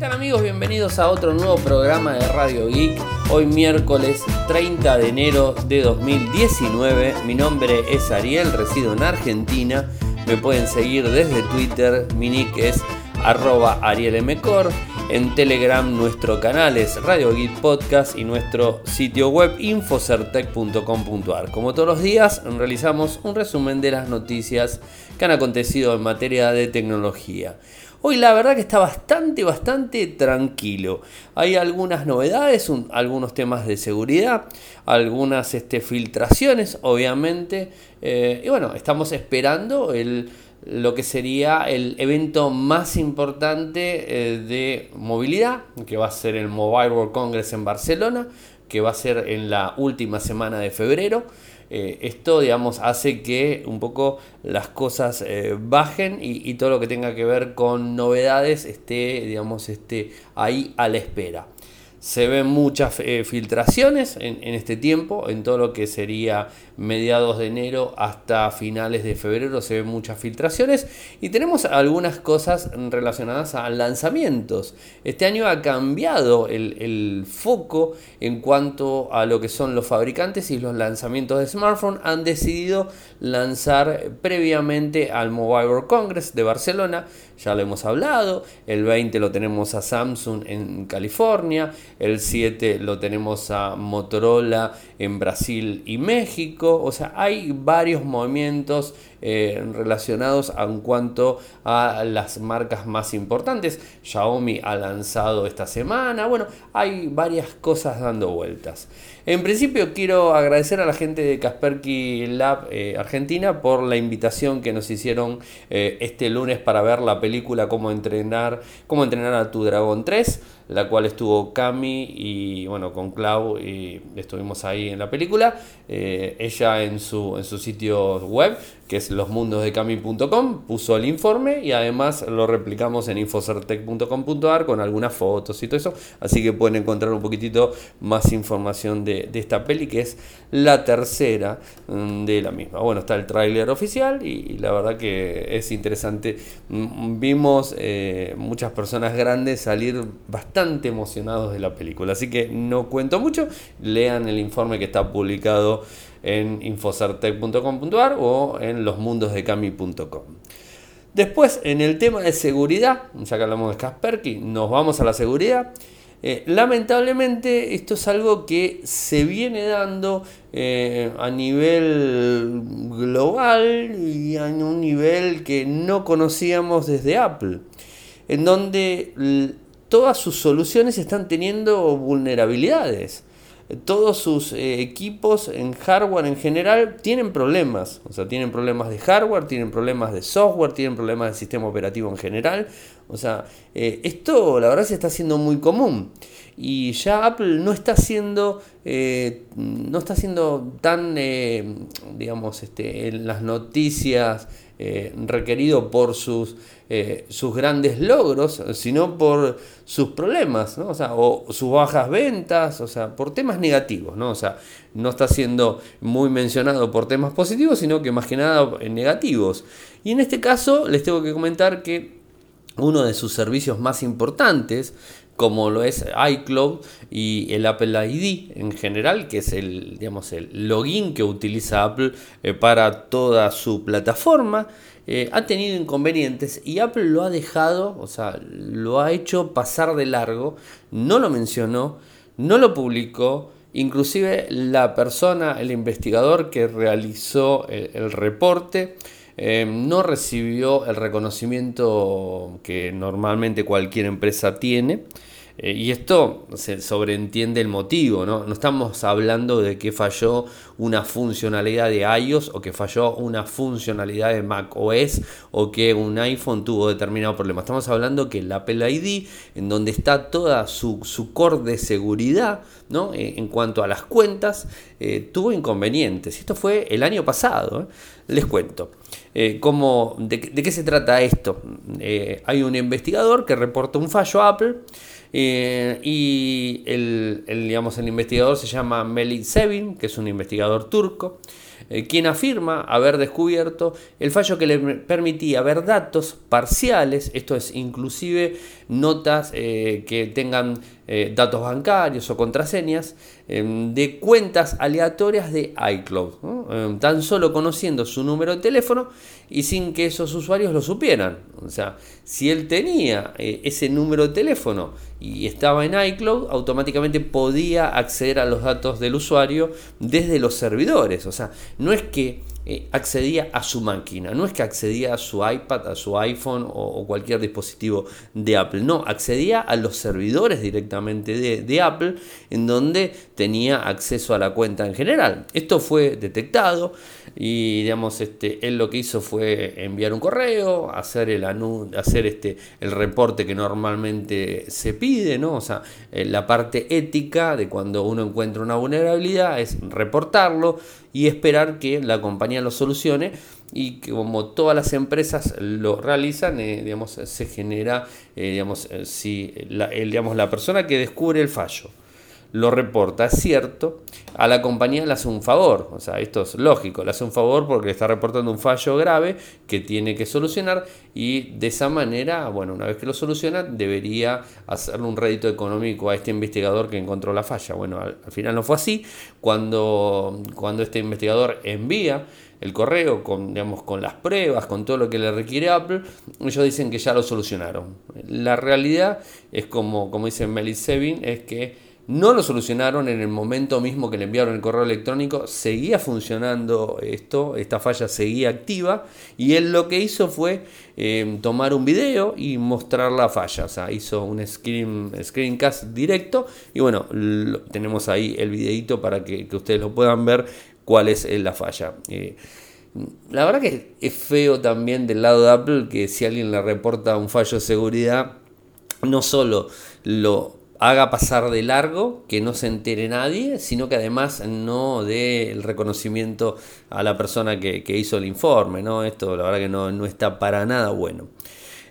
tal amigos? Bienvenidos a otro nuevo programa de Radio Geek. Hoy miércoles 30 de enero de 2019. Mi nombre es Ariel, resido en Argentina. Me pueden seguir desde Twitter. Mi nick es arroba. En Telegram nuestro canal es Radio Geek Podcast y nuestro sitio web infocertec.com.ar. Como todos los días realizamos un resumen de las noticias que han acontecido en materia de tecnología. Hoy la verdad que está bastante, bastante tranquilo. Hay algunas novedades, algunos temas de seguridad, algunas este, filtraciones, obviamente. Eh, y bueno, estamos esperando lo que sería el evento más importante eh, de movilidad, que va a ser el Mobile World Congress en Barcelona, que va a ser en la última semana de febrero. Eh, esto, digamos, hace que un poco las cosas eh, bajen y, todo lo que tenga que ver con novedades esté, digamos, esté ahí a la espera. Se ven muchas eh, filtraciones en, este tiempo, en todo lo que sería mediados de enero hasta finales de febrero se ven muchas filtraciones y tenemos algunas cosas relacionadas a lanzamientos. Este año ha cambiado el, el foco en cuanto a lo que son los fabricantes y los lanzamientos de smartphone. Han decidido lanzar previamente al Mobile World Congress de Barcelona, ya lo hemos hablado, el 20 lo tenemos a Samsung en California, el 7 lo tenemos a Motorola en Brasil y México. O sea, hay varios movimientos eh, relacionados en cuanto a las marcas más importantes. Xiaomi ha lanzado esta semana. Bueno, hay varias cosas dando vueltas. En principio quiero agradecer a la gente de Kasperky Lab eh, Argentina por la invitación que nos hicieron eh, este lunes para ver la película Cómo entrenar, cómo entrenar a tu dragón 3 la cual estuvo Cami y bueno, con Clau y estuvimos ahí en la película. Ella en su, en su sitio web, que es losmundosdecami.com, puso el informe y además lo replicamos en infocertec.com.ar con algunas fotos y todo eso. Así que pueden encontrar un poquitito más información de, esta peli, que es la tercera mm, de la misma. Bueno, está el tráiler oficial y, la verdad que es interesante. Mm, vimos eh, muchas personas grandes salir bastante emocionados de la película. Así que no cuento mucho, lean el informe que está publicado en infocertec.com.ar o en losmundosdecami.com. Después, en el tema de seguridad, ya que hablamos de Kaspersky, nos vamos a la seguridad. Eh, lamentablemente esto es algo que se viene dando eh, a nivel global y a un nivel que no conocíamos desde Apple, en donde todas sus soluciones están teniendo vulnerabilidades todos sus eh, equipos en hardware en general tienen problemas. O sea, tienen problemas de hardware, tienen problemas de software, tienen problemas de sistema operativo en general. O sea, eh, esto la verdad se está haciendo muy común. Y ya Apple no está siendo, eh, no está siendo tan, digamos, este, en las noticias requerido por sus eh, sus grandes logros, sino por sus problemas, ¿no? O, sus bajas ventas, o sea, por temas negativos, ¿no? O sea, no está siendo muy mencionado por temas positivos, sino que más que nada negativos. Y en este caso les tengo que comentar que uno de sus servicios más importantes, como lo es iCloud y el Apple ID en general, que es el, digamos, el login que utiliza Apple eh, para toda su plataforma, eh, ha tenido inconvenientes y Apple lo ha dejado, o sea, lo ha hecho pasar de largo, no lo mencionó, no lo publicó, inclusive la persona, el investigador que realizó el, reporte, eh, no recibió el reconocimiento que normalmente cualquier empresa tiene. Eh, y esto se sobreentiende el motivo, ¿no? No estamos hablando de que falló una funcionalidad de iOS o que falló una funcionalidad de Mac OS o que un iPhone tuvo determinado problema. Estamos hablando que el Apple ID, en donde está toda su, su core de seguridad, ¿no? Eh, en cuanto a las cuentas, eh, tuvo inconvenientes. Esto fue el año pasado. Les cuento. Cómo, de, qué se trata esto? hay un investigador que reporta un fallo Apple eh, y el, digamos, el investigador se llama Melik Sevin, que es un investigador turco. Eh, quien afirma haber descubierto el fallo que le permitía ver datos parciales, esto es inclusive notas eh, que tengan eh, datos bancarios o contraseñas em, de cuentas aleatorias de iCloud, tan solo conociendo su número de teléfono y sin que esos usuarios lo supieran. O sea, si él tenía eh, ese número de teléfono y estaba en iCloud, automáticamente podía acceder a los datos del usuario desde los servidores. O sea, no es que eh, accedía a su máquina. No es que accedía a su iPad, a su iPhone o, cualquier dispositivo de Apple. No, accedía a los servidores directamente de, Apple en donde tenía acceso a la cuenta en general. Esto fue detectado y digamos, este, él lo que hizo fue enviar un correo, hacer el, hacer este, el reporte que normalmente se pide, ¿no? O sea, eh, la parte ética de cuando uno encuentra una vulnerabilidad es reportarlo y esperar que la compañía lo solucione y que como todas las empresas lo realizan, eh, digamos, se genera, eh, digamos, si la, digamos, la persona que descubre el fallo lo reporta, es cierto, a la compañía le hace un favor. O sea, esto es lógico, le hace un favor porque está reportando un fallo grave que tiene que solucionar y de esa manera, bueno, una vez que lo soluciona, debería hacerle un rédito económico a este investigador que encontró la falla. Bueno, al, final no fue así. Cuando, cuando este investigador envía el correo con, digamos, con las pruebas, con todo lo que le requiere Apple, ellos dicen que ya lo solucionaron. La realidad es como, como dice Melis Sevin, es que no lo solucionaron en el momento mismo que le enviaron el correo electrónico, seguía funcionando esto, esta falla seguía activa y él lo que hizo fue eh, tomar un video y mostrar la falla, o sea, hizo un screen, screencast directo y bueno, tenemos ahí el videito para que, ustedes lo puedan ver cuál es eh, la falla. Eh, la verdad que es feo también del lado de Apple que si alguien le reporta un fallo de seguridad, no solo lo haga pasar de largo, que no se entere nadie, sino que además no dé el reconocimiento a la persona que, hizo el informe. ¿no? Esto la verdad que no, no está para nada bueno.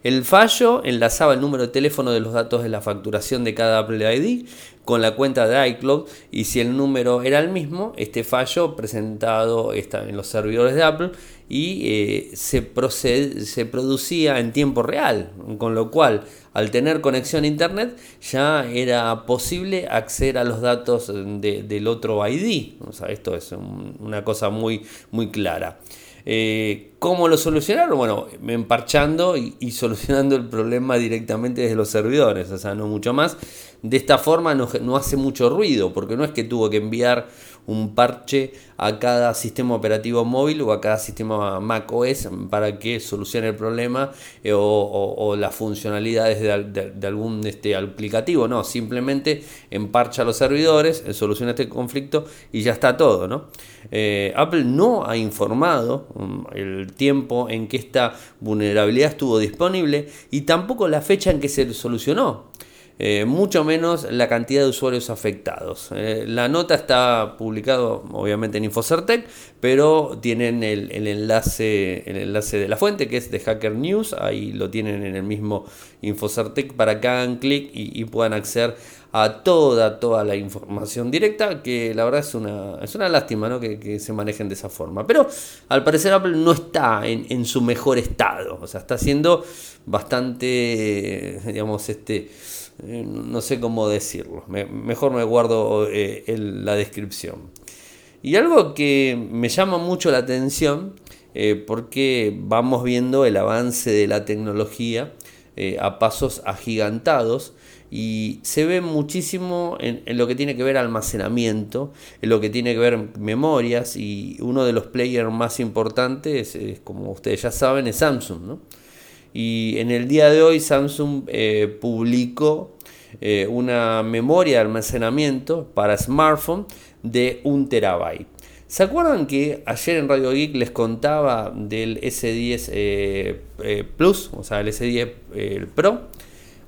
El fallo enlazaba el número de teléfono de los datos de la facturación de cada Apple ID con la cuenta de iCloud y si el número era el mismo, este fallo presentado está en los servidores de Apple y eh, se, se producía en tiempo real, con lo cual al tener conexión a internet ya era posible acceder a los datos del otro ID. Esto es una cosa muy, muy clara. Eh, ¿Cómo lo solucionaron? Bueno, emparchando y, solucionando el problema directamente desde los servidores, o sea, no mucho más. De esta forma no hace mucho ruido, porque no es que tuvo que enviar un parche a cada sistema operativo móvil o a cada sistema Mac OS para que solucione el problema eh, o, las funcionalidades de, algún este, aplicativo. No, simplemente emparcha los servidores, eh, soluciona este conflicto y ya está todo. ¿no? Eh, Apple no ha informado mm, el tiempo en que esta vulnerabilidad estuvo disponible y tampoco la fecha en que se solucionó. Eh, mucho menos la cantidad de usuarios afectados. Eh, la nota está publicado obviamente en Infocertec, pero tienen el, enlace, el enlace de la fuente que es de Hacker News, ahí lo tienen en el mismo Infocertec para que hagan clic y, puedan acceder a toda, toda la información directa, que la verdad es una, es una lástima ¿no? que, se manejen de esa forma. Pero al parecer Apple no está en, en su mejor estado, o sea, está siendo bastante, digamos, este eh, no sé cómo decirlo, mejor me guardo eh, la descripción. Y algo que me llama mucho la atención, eh, porque vamos viendo el avance de la tecnología a pasos agigantados, y se ve muchísimo en, lo que tiene que ver almacenamiento, en lo que tiene que ver memorias y uno de los players más importantes, como ustedes ya saben, es Samsung. ¿no? Y en el día de hoy Samsung eh, publicó eh, una memoria de almacenamiento para smartphone de un terabyte. ¿Se acuerdan que ayer en Radio Geek les contaba del S10 eh, Plus, o sea, el S10 Pro?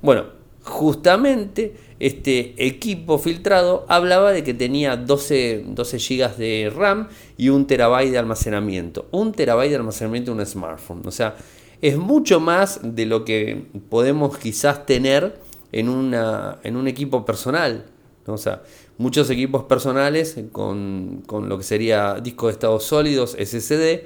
Bueno, justamente este equipo filtrado hablaba de que tenía 12, 12 GB de RAM y un terabyte de almacenamiento. Un terabyte de almacenamiento en un smartphone. O sea, es mucho más de lo que podemos quizás tener en, una, en un equipo personal. O sea, muchos equipos personales con, lo que sería discos de estados sólidos, SSD,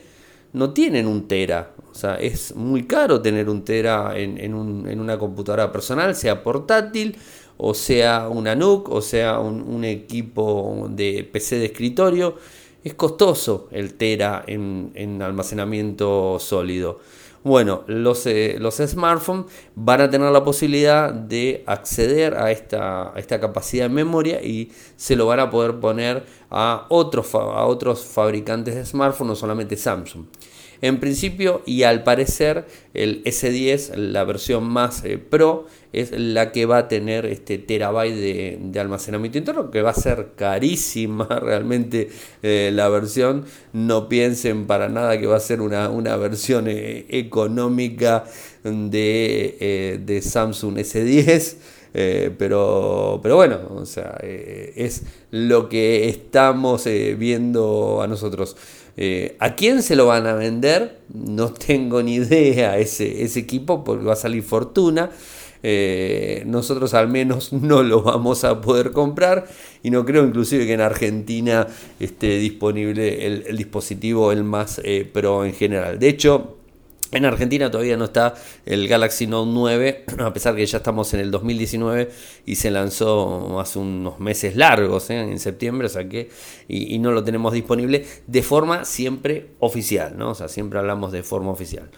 no tienen un tera. O sea, es muy caro tener un tera en, una computadora personal, sea portátil, o sea una NUC, o sea un, equipo de PC de escritorio. Es costoso el tera en almacenamiento sólido. Bueno, los, eh, los smartphones van a tener la posibilidad de acceder a esta, esta capacidad de memoria y se lo van a poder poner a otros, a otros fabricantes de smartphones, no solamente Samsung. En principio y al parecer el S10, la versión más eh, pro, es la que va a tener este terabyte de, almacenamiento interno, que va a ser carísima realmente eh, la versión. No piensen para nada que va a ser una, versión eh, económica de, de, Samsung S10. Pero, pero bueno, o sea, es lo que estamos viendo a nosotros. Eh, ¿A quién se lo van a vender? No tengo ni idea ese, ese equipo porque va a salir fortuna. Eh, nosotros al menos no lo vamos a poder comprar y no creo inclusive que en Argentina esté disponible el, dispositivo el más eh, pro en general. De hecho, en Argentina todavía no está el Galaxy Note 9, a pesar que ya estamos en el 2019 y se lanzó hace unos meses largos, ¿eh? en septiembre, o sea que, y, no lo tenemos disponible de forma siempre oficial, ¿no? O sea, siempre hablamos de forma oficial.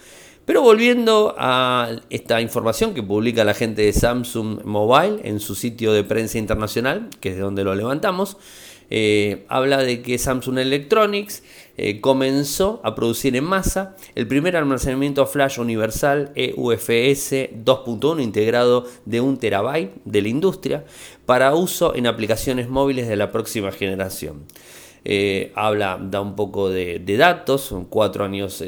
Pero volviendo a esta información que publica la gente de Samsung Mobile en su sitio de prensa internacional, que es de donde lo levantamos, eh, habla de que Samsung Electronics eh, comenzó a producir en masa el primer almacenamiento flash universal EUFS 2.1 integrado de 1 terabyte de la industria para uso en aplicaciones móviles de la próxima generación. Eh, habla, da un poco de, datos, cuatro años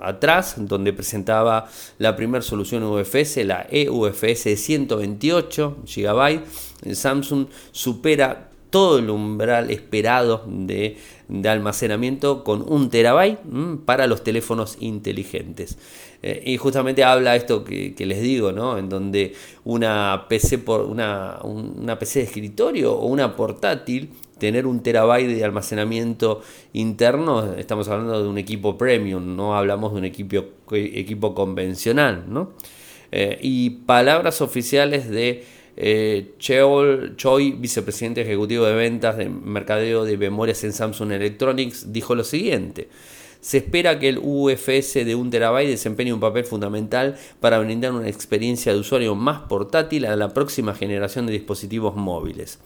atrás, donde presentaba la primera solución UFS, la EUFS de 128 GB. Samsung supera todo el umbral esperado de, almacenamiento con un terabyte para los teléfonos inteligentes. Eh, y justamente habla esto que, les digo, ¿no? En donde una PC, por, una, una PC de escritorio o una portátil tener un terabyte de almacenamiento interno, estamos hablando de un equipo premium, no hablamos de un equipo, equipo convencional. ¿no? Eh, y palabras oficiales de eh, Cheol Choi, vicepresidente ejecutivo de ventas de mercadeo de memorias en Samsung Electronics, dijo lo siguiente. Se espera que el UFS de 1 terabyte desempeñe un papel fundamental para brindar una experiencia de usuario más portátil a la próxima generación de dispositivos móviles.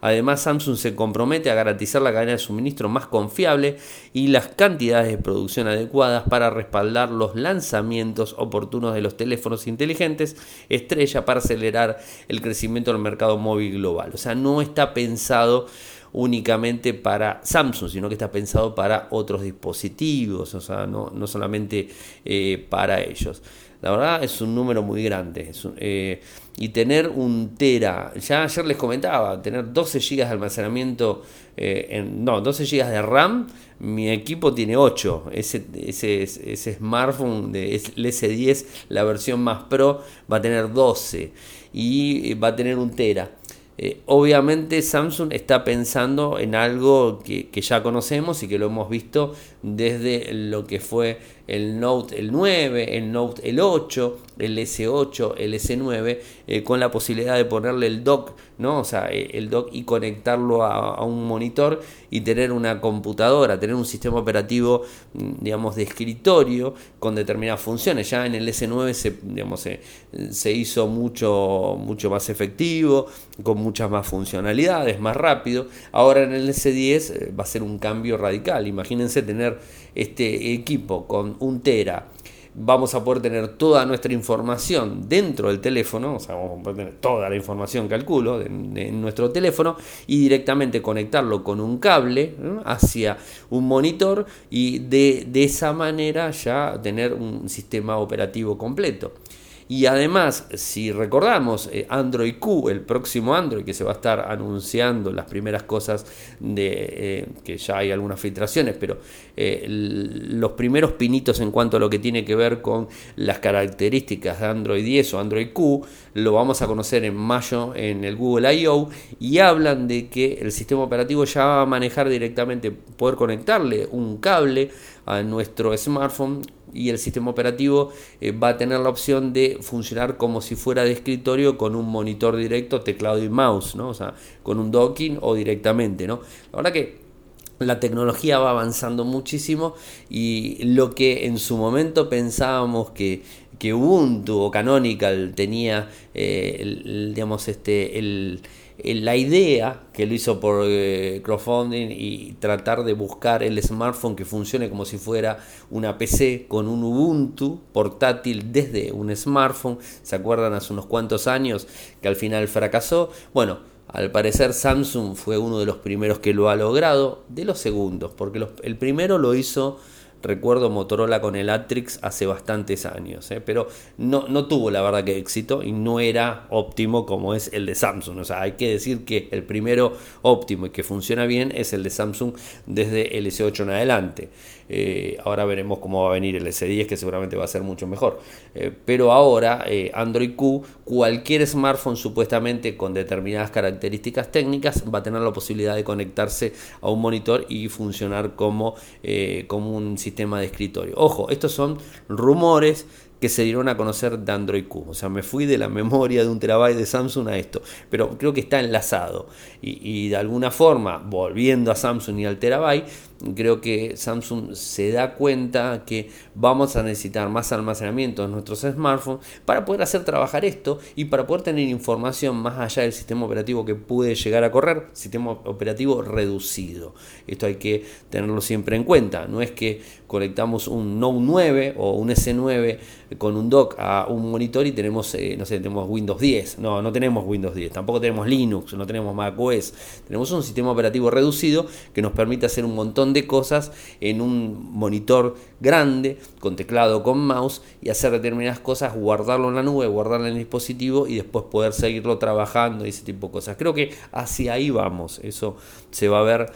Además, Samsung se compromete a garantizar la cadena de suministro más confiable y las cantidades de producción adecuadas para respaldar los lanzamientos oportunos de los teléfonos inteligentes estrella para acelerar el crecimiento del mercado móvil global. O sea, no está pensado únicamente para Samsung, sino que está pensado para otros dispositivos, o sea, no, solamente eh, para ellos. La verdad es un número muy grande. Eh, y tener un tera, ya ayer les comentaba, tener 12 GB de almacenamiento, eh, en, no, 12 GB de RAM, mi equipo tiene 8. Ese, ese, ese smartphone, de, el S10, la versión más pro, va a tener 12 y va a tener un tera. Eh, obviamente Samsung está pensando en algo que, ya conocemos y que lo hemos visto desde lo que fue el Note el 9, el Note el 8, el S8, el S9, eh, con la posibilidad de ponerle el dock, ¿no? O sea, eh, el dock y conectarlo a, un monitor y tener una computadora, tener un sistema operativo, mm, digamos, de escritorio con determinadas funciones. Ya en el S9 se, digamos, se, hizo mucho, mucho más efectivo, con muchas más funcionalidades, más rápido. Ahora en el S10 eh, va a ser un cambio radical. Imagínense tener este equipo con un tera vamos a poder tener toda nuestra información dentro del teléfono, o sea, vamos a poder tener toda la información, calculo, en nuestro teléfono y directamente conectarlo con un cable hacia un monitor y de, esa manera ya tener un sistema operativo completo. Y además, si recordamos, eh, Android Q, el próximo Android que se va a estar anunciando las primeras cosas de eh, que ya hay algunas filtraciones, pero eh, los primeros pinitos en cuanto a lo que tiene que ver con las características de Android 10 o Android Q, lo vamos a conocer en mayo en el Google I.O. y hablan de que el sistema operativo ya va a manejar directamente, poder conectarle un cable a nuestro smartphone y el sistema operativo eh, va a tener la opción de funcionar como si fuera de escritorio con un monitor directo, teclado y mouse, ¿no? O sea, con un docking o directamente, ¿no? La verdad que la tecnología va avanzando muchísimo y lo que en su momento pensábamos que, que Ubuntu o Canonical tenía, eh, digamos, este, el la idea que lo hizo por eh, crowdfunding y tratar de buscar el smartphone que funcione como si fuera una PC con un Ubuntu portátil desde un smartphone. ¿Se acuerdan hace unos cuantos años que al final fracasó? Bueno, al parecer Samsung fue uno de los primeros que lo ha logrado, de los segundos, porque el primero lo hizo Recuerdo Motorola con el Atrix hace bastantes años, ¿eh? pero no, no tuvo la verdad que éxito y no era óptimo como es el de Samsung. O sea, hay que decir que el primero óptimo y que funciona bien es el de Samsung desde el S8 en adelante. Eh, ahora veremos cómo va a venir el S10, que seguramente va a ser mucho mejor. Eh, pero ahora, Android Q, cualquier smartphone supuestamente con determinadas características técnicas va a tener la posibilidad de conectarse a un monitor y funcionar como, como un sistema de escritorio. Ojo, estos son rumores que se dieron a conocer de Android Q. O sea, me fui de la memoria de un terabyte de Samsung a esto. Pero creo que está enlazado. Y, de alguna forma, volviendo a Samsung y al terabyte, creo que Samsung se da cuenta que vamos a necesitar más almacenamiento en nuestros smartphones para poder hacer trabajar esto y para poder tener información más allá del sistema operativo que puede llegar a correr, sistema operativo reducido. Esto hay que tenerlo siempre en cuenta. No es que conectamos un Note 9 o un S9 con un dock a un monitor y tenemos, eh, no sé, tenemos Windows 10. No, no tenemos Windows 10, tampoco tenemos Linux, no tenemos Tenemos un sistema operativo reducido que nos permite hacer un montón de cosas en un monitor grande, con teclado, con mouse, y hacer determinadas cosas, guardarlo en la nube, guardarlo en el dispositivo y después poder seguirlo trabajando y ese tipo de cosas. Creo que hacia ahí vamos. Eso se va a ver,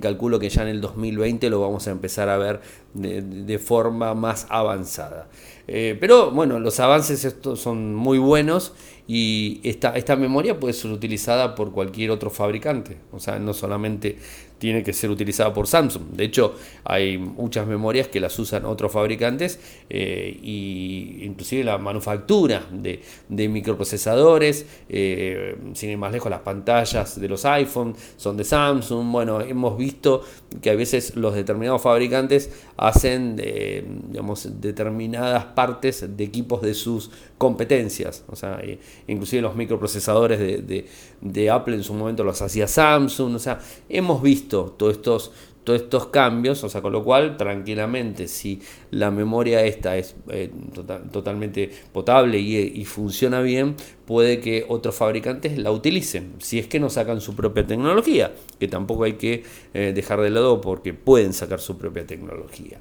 calculo que ya en el 2020 lo vamos a empezar a ver de, forma más avanzada. Eh, pero bueno, los avances estos son muy buenos y esta, esta memoria puede ser utilizada por cualquier otro fabricante. O sea, no solamente tiene que ser utilizada por Samsung. De hecho, hay muchas memorias que las usan otros fabricantes e y inclusive la manufactura de, microprocesadores, eh, sin ir más lejos, las pantallas de los iPhone son de Samsung. Bueno, hemos visto que a veces los determinados fabricantes hacen eh, digamos, determinadas partes de equipos de sus competencias. O sea, inclusive los microprocesadores de, de Apple en su momento los hacía Samsung. O sea, hemos visto todos estos, todos estos cambios, o sea, con lo cual tranquilamente si la memoria esta es eh, tota-, totalmente potable y, funciona bien, puede que otros fabricantes la utilicen, si es que no sacan su propia tecnología, que tampoco hay que eh, dejar de lado porque pueden sacar su propia tecnología.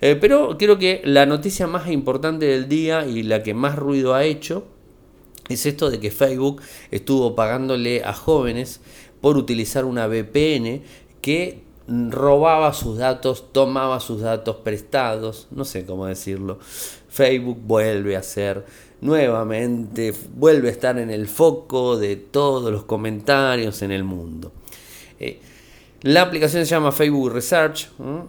Eh, pero creo que la noticia más importante del día y la que más ruido ha hecho es esto de que Facebook estuvo pagándole a jóvenes por utilizar una VPN que robaba sus datos, tomaba sus datos prestados, no sé cómo decirlo. Facebook vuelve a ser nuevamente, vuelve a estar en el foco de todos los comentarios en el mundo. Eh, la aplicación se llama Facebook Research.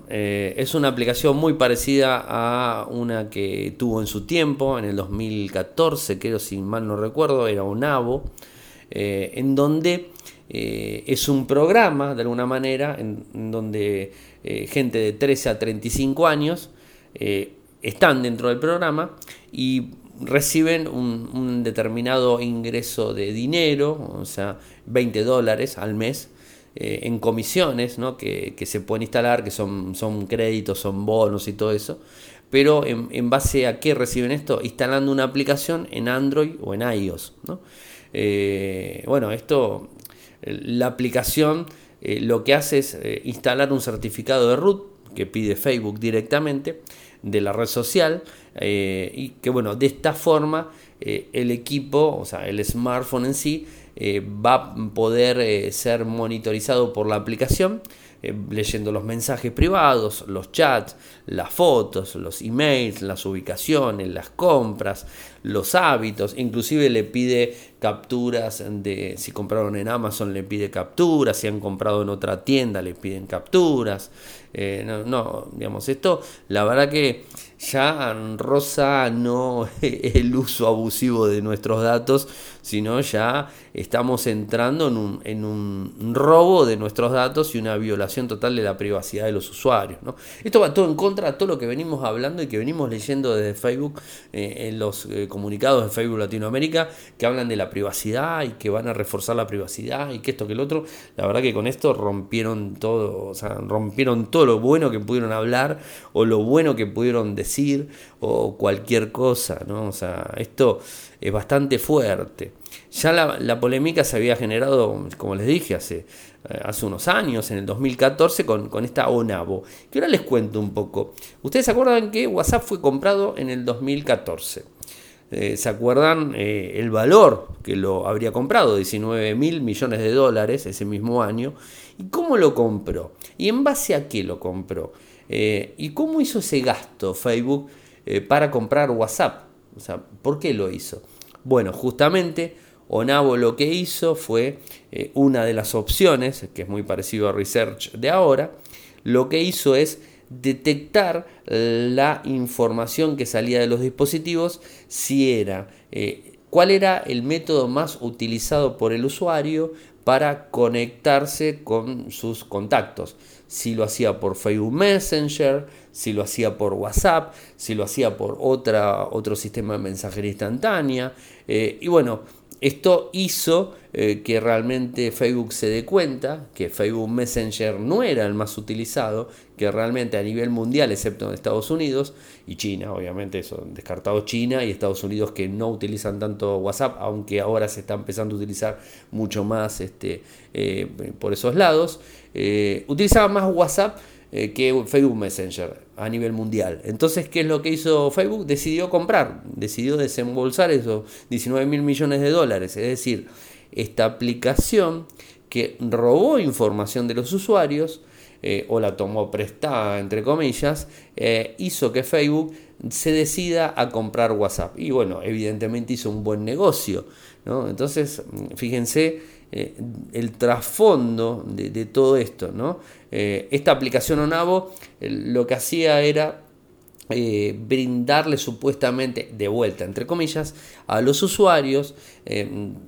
Eh, es una aplicación muy parecida a una que tuvo en su tiempo, en el 2014, creo si mal no recuerdo, era un AVO, eh, en donde eh, es un programa, de alguna manera, en, donde eh, gente de 13 a 35 años eh, están dentro del programa y reciben un, determinado ingreso de dinero, o sea, 20 dólares al mes, en comisiones ¿no? que, se pueden instalar, que son, son créditos, son bonos y todo eso. Pero en, base a qué reciben esto, instalando una aplicación en Android o en iOS. bueno, esto la aplicación eh, lo que hace es eh, instalar un certificado de root que pide Facebook directamente de la red social y que bueno, de esta forma el equipo, o sea, el smartphone en sí, va a poder ser monitorizado por la aplicación eh, leyendo los mensajes privados, los chats, las fotos, los emails, las ubicaciones, las compras, los hábitos, inclusive le pide capturas de si compraron en Amazon le pide capturas, si han comprado en otra tienda le piden capturas. Eh, no, no, digamos, esto la verdad que ya rosa no el uso abusivo de nuestros datos, sino ya estamos entrando en un, en un robo de nuestros datos y una violación total de la privacidad de los usuarios. ¿no? Esto va todo en contra de todo lo que venimos hablando y que venimos leyendo desde Facebook eh, en los eh, comunicados de Facebook Latinoamérica que hablan de la privacidad y que van a reforzar la privacidad y que esto que el otro. La verdad que con esto rompieron todo, o sea, rompieron todo lo bueno que pudieron hablar o lo bueno que pudieron decir o cualquier cosa, ¿no? O sea, esto es bastante fuerte. Ya la, polémica se había generado, como les dije, hace, eh, hace unos años, en el 2014, con, con esta ONAVO. Que ahora les cuento un poco. Ustedes se acuerdan que WhatsApp fue comprado en el 2014. Eh, ¿Se acuerdan eh, el valor que lo habría comprado? 19 mil millones de dólares ese mismo año. ¿Y cómo lo compró? ¿Y en base a qué lo compró? ¿Y cómo hizo ese gasto Facebook para comprar WhatsApp? O sea, ¿por qué lo hizo? Bueno, justamente Onavo lo que hizo fue eh, una de las opciones, que es muy parecido a Research de ahora, lo que hizo es detectar la información que salía de los dispositivos, si era, cuál era el método más utilizado por el usuario para conectarse con sus contactos si lo hacía por Facebook Messenger, si lo hacía por WhatsApp, si lo hacía por otra, otro sistema de mensajería instantánea. Eh, y bueno, esto hizo eh, que realmente Facebook se dé cuenta que Facebook Messenger no era el más utilizado, que realmente a nivel mundial, excepto en Estados Unidos y China, obviamente son descartados China y Estados Unidos que no utilizan tanto WhatsApp, aunque ahora se está empezando a utilizar mucho más este, eh, por esos lados, eh, utilizaban más WhatsApp eh, que Facebook Messenger a nivel mundial. Entonces, ¿qué es lo que hizo Facebook? Decidió comprar, decidió desembolsar esos 19 mil millones de dólares. Es decir, esta aplicación que robó información de los usuarios eh, o la tomó prestada, entre comillas, eh, hizo que Facebook se decida a comprar WhatsApp. Y bueno, evidentemente hizo un buen negocio. ¿no? Entonces, fíjense eh, el trasfondo de, todo esto. ¿no? Eh, esta aplicación Onavo lo que hacía era eh, brindarle supuestamente de vuelta, entre comillas, a los usuarios,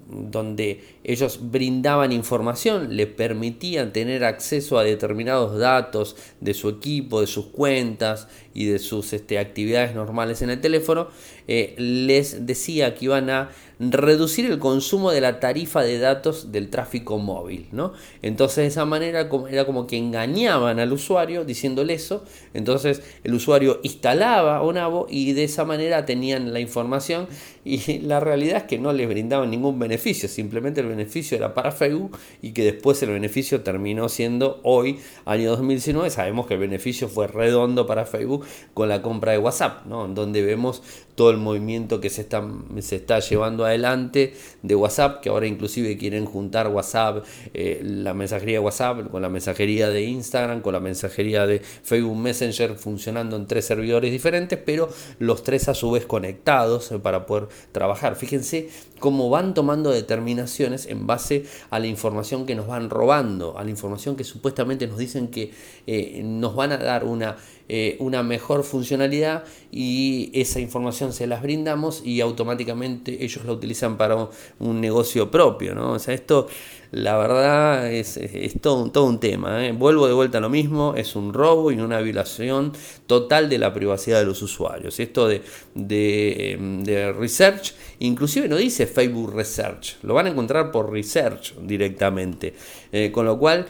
donde ellos brindaban información, le permitían tener acceso a determinados datos de su equipo, de sus cuentas y de sus este, actividades normales en el teléfono, les decía que iban a reducir el consumo de la tarifa de datos del tráfico móvil. ¿no? Entonces de esa manera era como que engañaban al usuario diciéndole eso. Entonces el usuario instalaba Onavo y de esa manera tenían la información y la realidad es que no les brindaban ningún beneficio. Simplemente era para Facebook y que después el beneficio terminó siendo hoy, año 2019. Sabemos que el beneficio fue redondo para Facebook con la compra de WhatsApp, ¿no? donde vemos todo el movimiento que se está, se está llevando adelante de WhatsApp, que ahora inclusive quieren juntar WhatsApp, eh, la mensajería de WhatsApp con la mensajería de Instagram, con la mensajería de Facebook Messenger funcionando en tres servidores diferentes, pero los tres a su vez conectados eh, para poder trabajar. Fíjense cómo van tomando determinaciones en base a la información que nos van robando, a la información que supuestamente nos dicen que eh, nos van a dar una eh, una mejor funcionalidad y esa información se las brindamos y automáticamente ellos la utilizan para un, negocio propio, ¿no? O sea, esto la verdad es, todo, un, todo, un tema. ¿eh? Vuelvo de vuelta a lo mismo, es un robo y una violación total de la privacidad de los usuarios. Esto de, de, research, inclusive no dice Facebook Research, lo van a encontrar por research directamente. Eh, con lo cual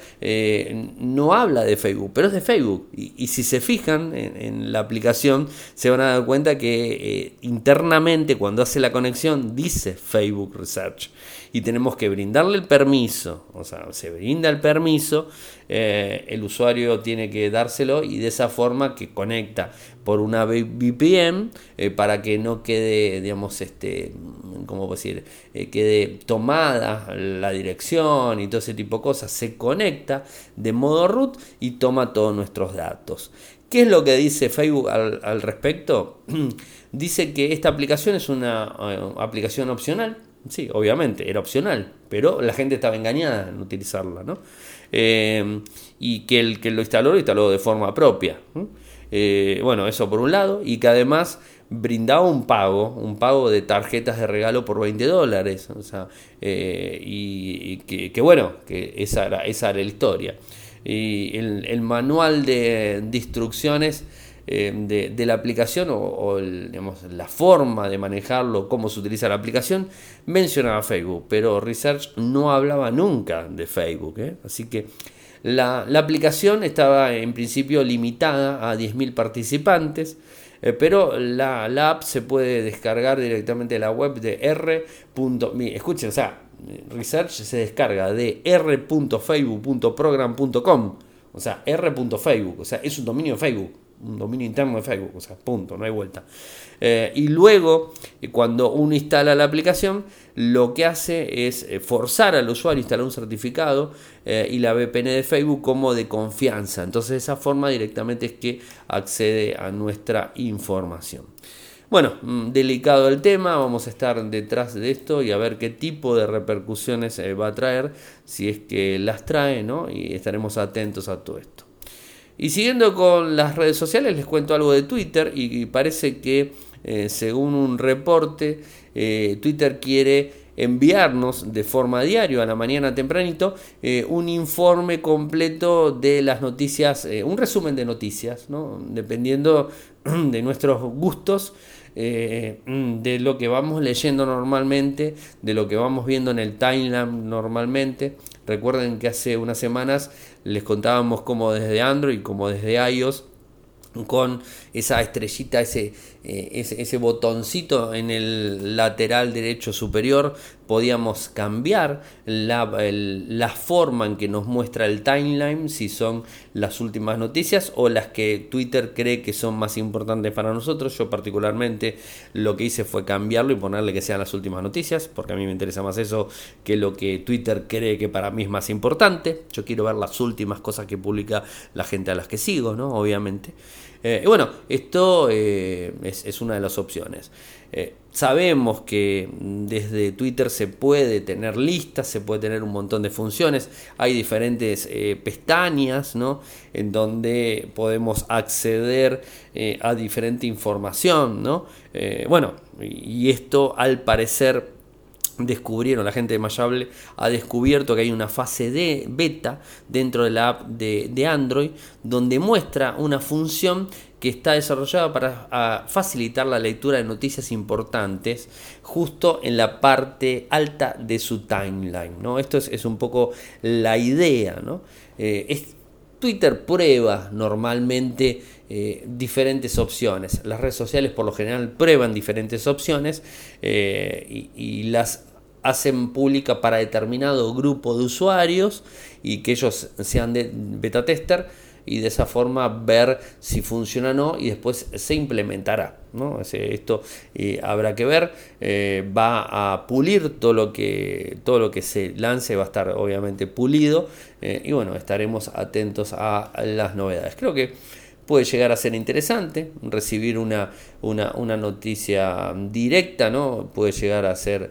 no habla de Facebook, pero es de Facebook. y si se fijan, en, la aplicación, se van a dar cuenta que eh, internamente cuando hace la conexión dice Facebook Research. Y tenemos que brindarle el permiso, o sea, se brinda el permiso, eh, el usuario tiene que dárselo y de esa forma que conecta por una VPN eh, para que no quede, digamos, este, ¿cómo decir? Eh, quede tomada la dirección y todo ese tipo de cosas, se conecta de modo root y toma todos nuestros datos. ¿Qué es lo que dice Facebook al, respecto? dice que esta aplicación es una aplicación opcional Sí, obviamente, era opcional, pero la gente estaba engañada en utilizarla, ¿no? Eh, y que el que lo instaló lo instaló de forma propia. Eh, bueno, eso por un lado, y que además brindaba un pago, un pago de tarjetas de regalo por 20 dólares, o sea, eh, y, que, bueno, que esa era, esa era la historia. Y el, manual de instrucciones eh, de, la aplicación o, la forma de manejarlo, cómo se utiliza la aplicación, mencionaba Facebook, pero Research no hablaba nunca de Facebook. ¿eh? Así que la, aplicación estaba en principio limitada a 10.000 participantes. Eh, pero la, app se puede descargar directamente de la web de r. Escuchen, o sea, Research se descarga de r.facebook.program.com. O sea, r.facebook, o sea, es un dominio de Facebook un dominio interno de Facebook, o sea, punto, no hay vuelta. Eh, y luego, eh, cuando uno instala la aplicación, lo que hace es eh, forzar al usuario a instalar un certificado y la VPN de Facebook como de confianza. Entonces, de esa forma directamente es que accede a nuestra información. Bueno, mm, delicado el tema, vamos a estar detrás de esto y a ver qué tipo de repercusiones va a traer, si es que las trae, ¿no? Y estaremos atentos a todo esto. Y siguiendo con las redes sociales, les cuento algo de Twitter y, parece que eh, según un reporte, eh, Twitter quiere enviarnos de forma diaria a la mañana tempranito eh, un informe completo de las noticias, un resumen de noticias, ¿no? dependiendo de nuestros gustos. De lo que vamos leyendo normalmente, de lo que vamos viendo en el timeline normalmente. Recuerden que hace unas semanas les contábamos cómo desde Android como desde iOS con esa estrellita, ese, eh, ese, botoncito en el lateral derecho superior, podíamos cambiar la, la, forma en que nos muestra el timeline, si son las últimas noticias o las que Twitter cree que son más importantes para nosotros. Yo particularmente lo que hice fue cambiarlo y ponerle que sean las últimas noticias, porque a mí me interesa más eso que lo que Twitter cree que para mí es más importante. Yo quiero ver las últimas cosas que publica la gente a las que sigo, ¿no? Obviamente. Eh, bueno, esto eh, es, una de las opciones. Eh, sabemos que desde Twitter se puede tener listas, se puede tener un montón de funciones, hay diferentes pestañas ¿no? en donde podemos acceder a diferente información. ¿no? bueno, y esto al parecer descubrieron, la gente de Mayable ha descubierto que hay una fase de beta dentro de la app de, Android donde muestra una función que está desarrollada para facilitar la lectura de noticias importantes justo en la parte alta de su timeline. ¿no? Esto es, un poco la idea. ¿no? Eh, Twitter prueba normalmente eh, diferentes opciones. Las redes sociales por lo general prueban diferentes opciones eh, y, las hacen pública para determinado grupo de usuarios y que ellos sean de beta tester y de esa forma ver si funciona o no y después se implementará. ¿no? Esto eh, habrá que ver, eh, va a pulir todo lo, que, todo lo que se lance, va a estar obviamente pulido eh, y bueno, estaremos atentos a las novedades. Creo que puede llegar a ser interesante recibir una, una, noticia directa, ¿no? puede llegar a ser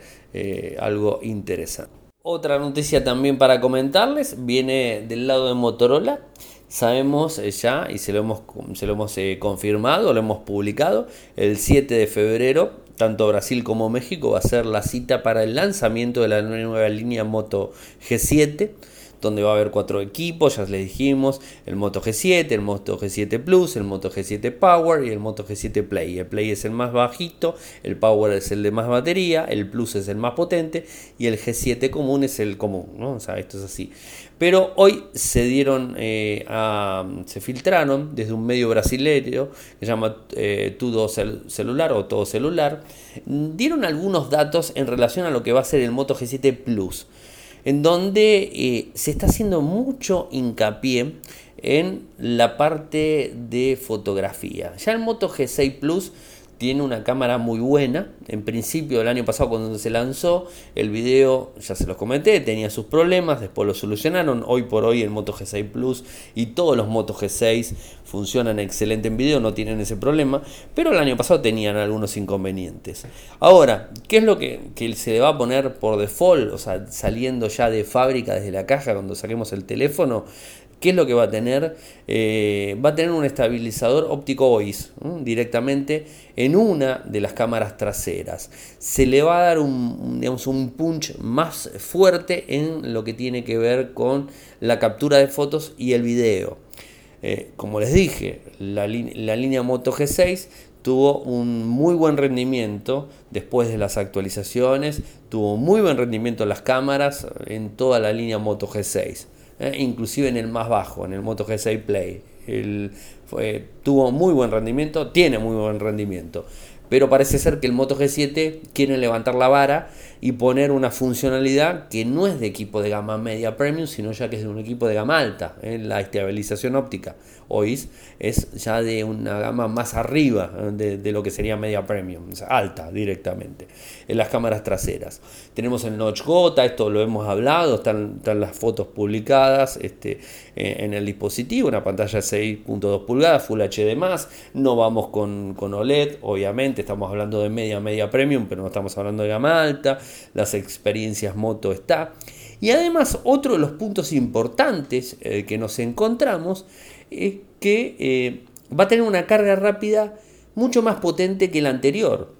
algo interesante. Otra noticia también para comentarles viene del lado de Motorola sabemos eh, ya y se lo hemos, se lo hemos eh, confirmado, lo hemos publicado, el 7 de febrero, tanto Brasil como México va a ser la cita para el lanzamiento de la nueva línea Moto G7 donde va a haber cuatro equipos, ya les dijimos, el Moto G7, el Moto G7 Plus, el Moto G7 Power y el Moto G7 Play. El Play es el más bajito, el Power es el de más batería, el Plus es el más potente y el G7 común es el común, ¿no? O sea, esto es así. Pero hoy se dieron, eh, se filtraron desde un medio brasileño que se llama eh, Tudo Celular o Todo Celular, dieron algunos datos en relación a lo que va a ser el Moto G7 Plus. En donde se está haciendo mucho hincapié en la parte de fotografía. Ya el Moto G6 Plus tiene una cámara muy buena. En principio, el año pasado cuando se lanzó, el video, ya se los comenté, tenía sus problemas, después lo solucionaron. Hoy por hoy el Moto G6 Plus y todos los Moto G6 funcionan excelente en video, no tienen ese problema, pero el año pasado tenían algunos inconvenientes. Ahora, ¿qué es lo que, se le va a poner por default? O sea, saliendo ya de fábrica desde la caja cuando saquemos el teléfono, ¿Qué es lo que va a tener? Eh, va a tener un estabilizador óptico OIS directamente en una de las cámaras traseras. Se le va a dar un, un punch más fuerte en lo que tiene que ver con la captura de fotos y el video. Eh, como les dije, la, la línea Moto G6 tuvo un muy buen rendimiento después de las actualizaciones, tuvo muy buen rendimiento las cámaras en toda la línea Moto G6. Eh, inclusive en el más bajo, en el Moto G6 Play. tuvo muy buen rendimiento, tiene muy buen rendimiento. Pero parece ser que el Moto G7 quiere levantar la vara y poner una funcionalidad que no es de equipo de gama media premium, sino ya que es de un equipo de gama alta, en la estabilización óptica. OIS es ya de una gama más arriba de, lo que sería media premium, alta directamente, en las cámaras traseras. Tenemos el Notch Gota, esto lo hemos hablado, están, las fotos publicadas este, eh, en el dispositivo, una pantalla 6.2 pulgadas, Full HD+, no vamos con, con OLED, obviamente, estamos hablando de media, media premium, pero no estamos hablando de gama alta las experiencias moto está. Y además otro de los puntos importantes eh, que nos encontramos es que eh, va a tener una carga rápida mucho más potente que la anterior.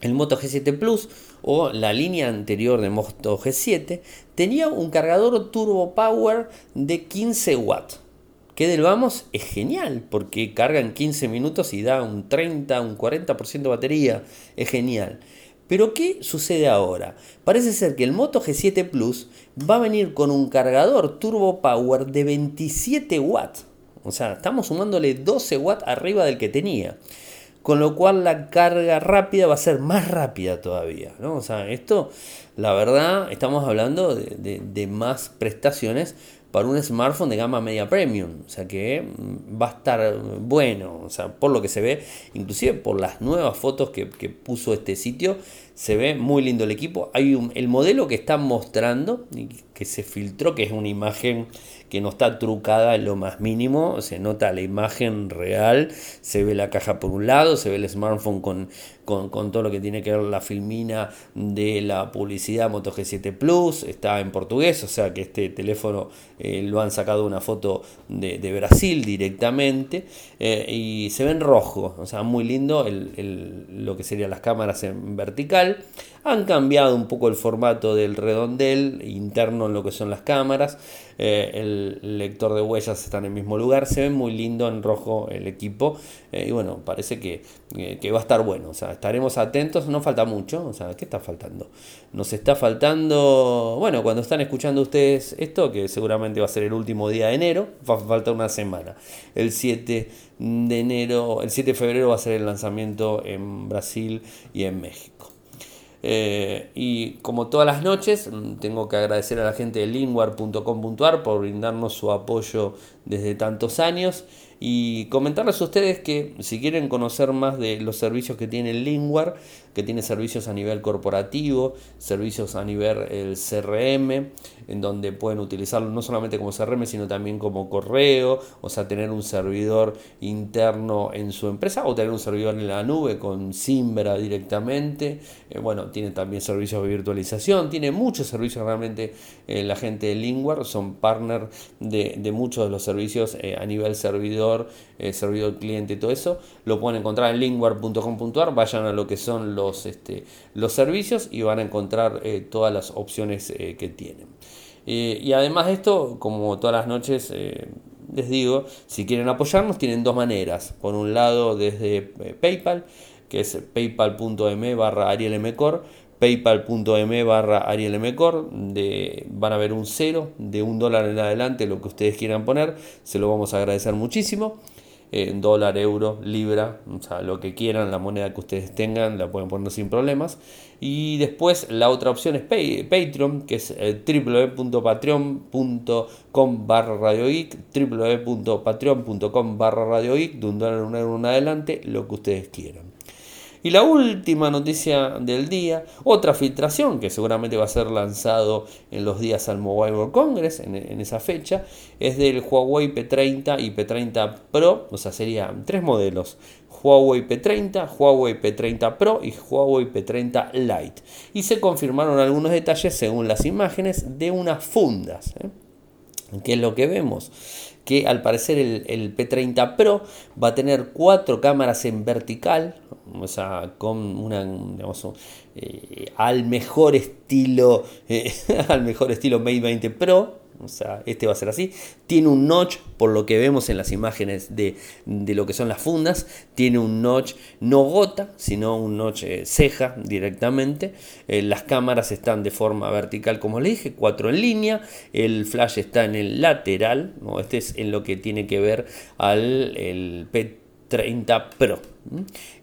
El Moto G7 Plus o la línea anterior de Moto G7 tenía un cargador Turbo Power de 15 watts. Que del vamos es genial porque carga en 15 minutos y da un 30, un 40% de batería. Es genial. Pero ¿qué sucede ahora? Parece ser que el Moto G7 Plus va a venir con un cargador Turbo Power de 27 watts. O sea, estamos sumándole 12 watts arriba del que tenía. Con lo cual la carga rápida va a ser más rápida todavía. ¿no? O sea, esto, la verdad, estamos hablando de, de más prestaciones para un smartphone de gama media premium. O sea que mm, va a estar bueno. O sea, por lo que se ve, inclusive por las nuevas fotos que, puso este sitio, se ve muy lindo el equipo. Hay un, el modelo que están mostrando, que se filtró, que es una imagen que no está trucada en lo más mínimo, se nota la imagen real, se ve la caja por un lado, se ve el smartphone con, con, todo lo que tiene que ver la filmina de la publicidad Moto G7 Plus, está en portugués, o sea que este teléfono eh, lo han sacado una foto de, Brasil directamente eh, y se ve en rojo, o sea, muy lindo lo que serían las cámaras en vertical. Han cambiado un poco el formato del redondel interno en lo que son las cámaras. Eh, el lector de huellas está en el mismo lugar. Se ve muy lindo en rojo el equipo. Eh, y bueno, parece que, eh, que, va a estar bueno. O sea, estaremos atentos. No falta mucho. O sea, ¿qué está faltando? Nos está faltando. Bueno, cuando están escuchando ustedes esto, que seguramente va a ser el último día de enero, va a faltar una semana. El 7 de enero, el 7 de febrero va a ser el lanzamiento en Brasil y en México. Eh, y como todas las noches, mm, tengo que agradecer a la gente de linguar.com.ar por brindarnos su apoyo desde tantos años. Y comentarles a ustedes que si quieren conocer más de los servicios que tiene Linguar, que tiene servicios a nivel corporativo, servicios a nivel el CRM, en donde pueden utilizarlo no solamente como CRM, sino también como correo, o sea, tener un servidor interno en su empresa o tener un servidor en la nube con Simbra directamente. Eh, bueno, tiene también servicios de virtualización, tiene muchos servicios realmente eh, la gente de Linguar, son partner de, muchos de los servicios eh, a nivel servidor servidor, cliente y todo eso, lo pueden encontrar en linkware.com.ar, vayan a lo que son los, este, los servicios y van a encontrar eh, todas las opciones eh, que tienen. y además de esto, como todas las noches, les digo, si quieren apoyarnos, tienen dos maneras. Por un lado, desde PayPal, que es paypal.me barra arielmcor paypal.me barra arielmcor, van a ver un cero de un dólar en adelante, lo que ustedes quieran poner, se lo vamos a agradecer muchísimo. Eh, dólar, euro, libra, o sea, lo que quieran, la moneda que ustedes tengan, la pueden poner sin problemas. Y después la otra opción es Patreon, que es eh, www.patreon.com barra Radio www.patreon.com barra Radio de un dólar, un euro, un adelante, lo que ustedes quieran. Y la última noticia del día, otra filtración que seguramente va a ser lanzado en los días al Mobile World Congress, en, esa fecha, es del Huawei P30 y P30 Pro, o sea, serían tres modelos. Huawei P30, Huawei P30 Pro y Huawei P30 Lite. Y se confirmaron algunos detalles según las imágenes de unas fundas. ¿eh? ¿Qué es lo que vemos? Que al parecer el, P30 Pro va a tener cuatro cámaras en vertical, o sea, con una, digamos, eh, al mejor estilo, eh, al mejor estilo Mate 20 Pro, o sea, este va a ser así. Tiene un notch, por lo que vemos en las imágenes de, lo que son las fundas. Tiene un notch no gota, sino un notch eh, ceja directamente. Eh, las cámaras están de forma vertical, como les dije, cuatro en línea. El flash está en el lateral. Este es en lo que tiene que ver al el P30 Pro.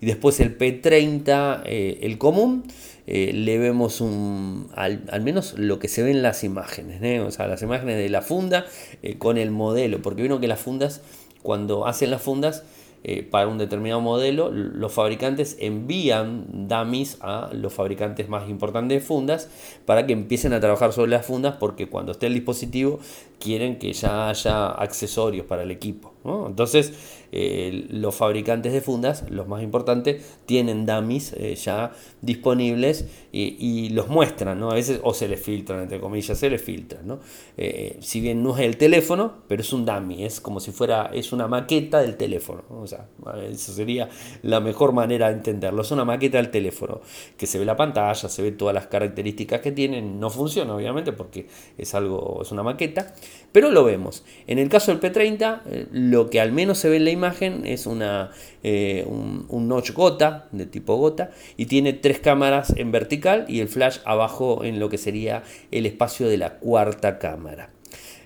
Y después el P30, eh, el común. Eh, le vemos un, al, menos lo que se ve en las imágenes, ¿eh? o sea, las imágenes de la funda con el modelo, porque vieron que las fundas, cuando hacen las fundas, para un determinado modelo, los fabricantes envían dummies a los fabricantes más importantes de fundas para que empiecen a trabajar sobre las fundas porque cuando esté el dispositivo quieren que ya haya accesorios para el equipo. Entonces, eh, los fabricantes de fundas, los más importantes, tienen dummies eh, ya disponibles y, los muestran, ¿no? A veces o se les filtran, entre comillas, se les filtran, ¿no? Eh, si bien no es el teléfono, pero es un dummy, es como si fuera, es una maqueta del teléfono, o sea, eso sería la mejor manera de entenderlo, es una maqueta del teléfono, que se ve la pantalla, se ve todas las características que tienen, no funciona obviamente porque es algo, es una maqueta, pero lo vemos. En el caso del P30, lo que al menos se ve en la imagen es una, eh, un, notch gota, de tipo gota, y tiene tres cámaras en vertical y el flash abajo en lo que sería el espacio de la cuarta cámara.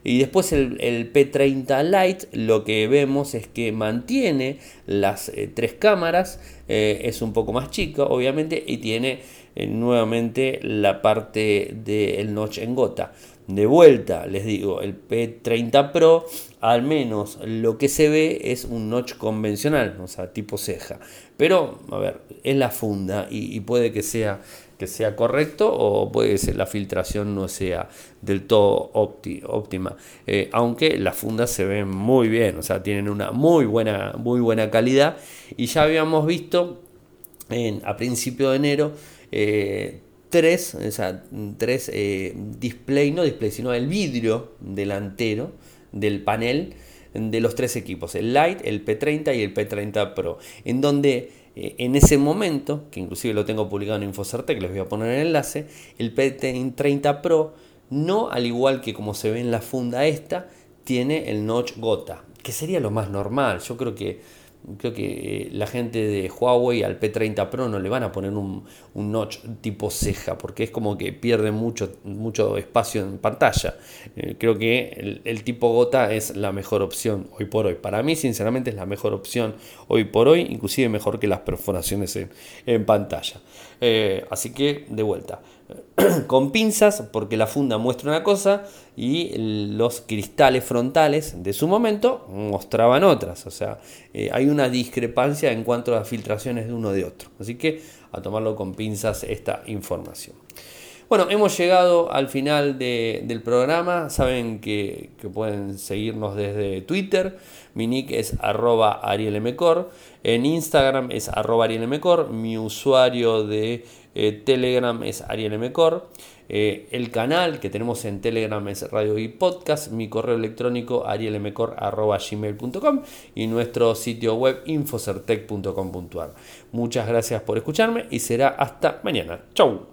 Y después el, P30 Lite lo que vemos es que mantiene las eh, tres cámaras, eh, es un poco más chico obviamente y tiene nuevamente la parte del notch en gota. De vuelta, les digo, el P30 Pro, al menos lo que se ve es un notch convencional, o sea, tipo ceja. Pero, a ver, es la funda y, puede que sea, que sea correcto o puede que la filtración no sea del todo óptima. Eh, aunque las fundas se ven muy bien, o sea, tienen una muy buena, muy buena calidad. Y ya habíamos visto en, a principio de enero eh, tres, o sea, tres eh, display, no display, sino el vidrio delantero del panel de los tres equipos, el Lite, el P30 y el P30 Pro, en donde eh, en ese momento, que inclusive lo tengo publicado en Infocertec, les voy a poner el enlace, el P30 Pro no, al igual que como se ve en la funda esta, tiene el notch gota, que sería lo más normal. Yo creo que creo que la gente de Huawei al P30 Pro no le van a poner un, notch tipo ceja, porque es como que pierde mucho, mucho espacio en pantalla. Eh, creo que el, tipo gota es la mejor opción hoy por hoy. Para mí, sinceramente, es la mejor opción hoy por hoy, inclusive mejor que las perforaciones en, pantalla. Eh, así que, de vuelta. con pinzas porque la funda muestra una cosa y los cristales frontales de su momento mostraban otras. O sea, eh, hay una discrepancia en cuanto a las filtraciones de uno de otro. Así que a tomarlo con pinzas esta información. Bueno, hemos llegado al final del programa. Saben que, pueden seguirnos desde Twitter. Mi nick es arroba arielmcor. En Instagram es arroba arielmcor. Mi usuario de eh, Telegram es Ariel Mecor. Eh, el canal que tenemos en Telegram es Radio y Podcast. Mi correo electrónico arielemecor.gmail.com y nuestro sitio web infocertec.com.ar. Muchas gracias por escucharme y será hasta mañana. Chau.